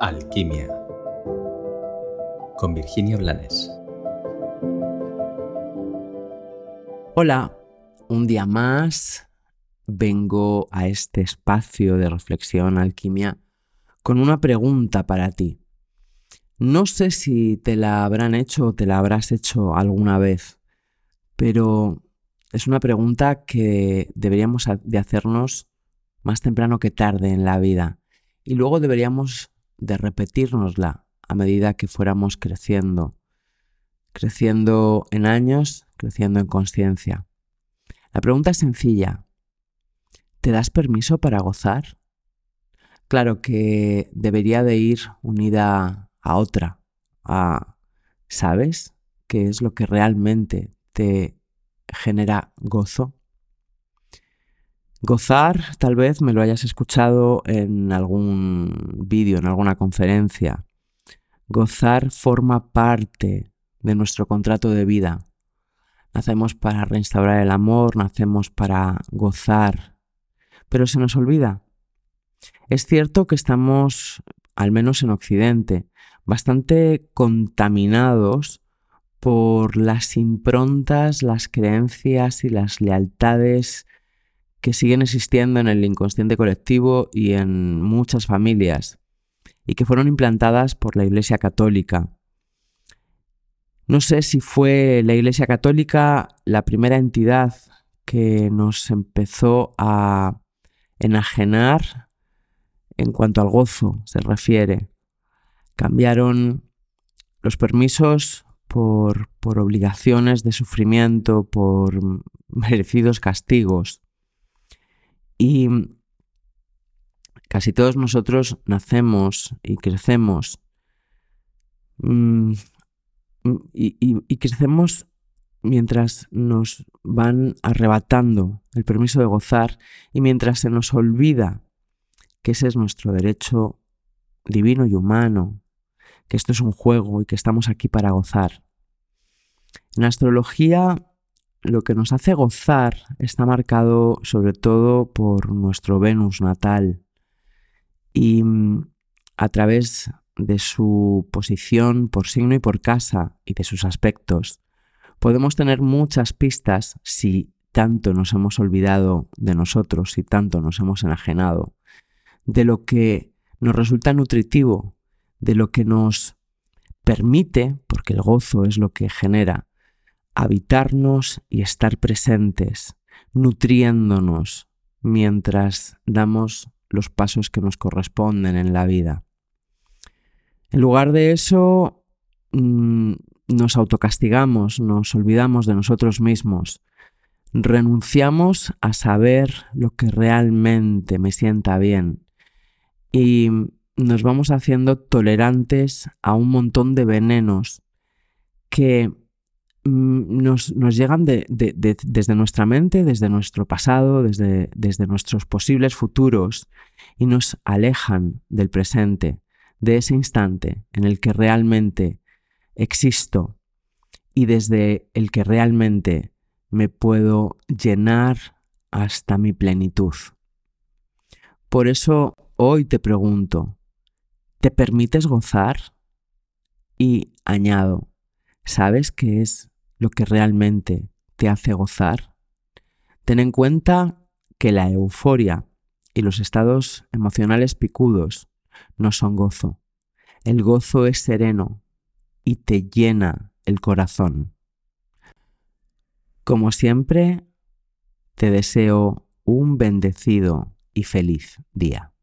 Alquimia con Virginia Blanes. Hola, un día más vengo a este espacio de reflexión alquimia con una pregunta para ti. No sé si te la habrán hecho o te la habrás hecho alguna vez, pero es una pregunta que deberíamos de hacernos más temprano que tarde en la vida y luego deberíamos de repetirnosla a medida que fuéramos creciendo, creciendo en años, creciendo en conciencia. La pregunta es sencilla. ¿Te das permiso para gozar? Claro que debería de ir unida a otra, a ¿sabes qué es lo que realmente te genera gozo? Gozar, tal vez me lo hayas escuchado en algún vídeo, en alguna conferencia. Gozar forma parte de nuestro contrato de vida. Nacemos para restaurar el amor, nacemos para gozar, pero se nos olvida. Es cierto que estamos, al menos en Occidente, bastante contaminados por las improntas, las creencias y las lealtades que siguen existiendo en el inconsciente colectivo y en muchas familias y que fueron implantadas por la Iglesia Católica. No sé si fue la Iglesia Católica la primera entidad que nos empezó a enajenar en cuanto al gozo se refiere. Cambiaron los permisos por, obligaciones de sufrimiento, por merecidos castigos. Y casi todos nosotros nacemos y crecemos mm, y, crecemos mientras nos van arrebatando el permiso de gozar y mientras se nos olvida que ese es nuestro derecho divino y humano, que esto es un juego y que estamos aquí para gozar. En astrología lo que nos hace gozar está marcado sobre todo por nuestro Venus natal. Y mm, a través de su posición por signo y por casa y de sus aspectos, podemos tener muchas pistas si tanto nos hemos olvidado de nosotros, si tanto nos hemos enajenado, de lo que nos resulta nutritivo, de lo que nos permite, porque el gozo es lo que genera habitarnos y estar presentes, nutriéndonos mientras damos los pasos que nos corresponden en la vida. En lugar de eso, mm, nos autocastigamos, nos olvidamos de nosotros mismos, renunciamos a saber lo que realmente me sienta bien y nos vamos haciendo tolerantes a un montón de venenos que Mm, nos, llegan desde nuestra mente, desde nuestro pasado, desde, desde nuestros posibles futuros y nos alejan del presente, de ese instante en el que realmente existo y desde el que realmente me puedo llenar hasta mi plenitud. Por eso hoy te pregunto, ¿te permites gozar? Y añado, ¿sabes qué es lo que realmente te hace gozar? Ten en cuenta que la euforia y los estados emocionales picudos no son gozo. El gozo es sereno y te llena el corazón. Como siempre, te deseo un bendecido y feliz día.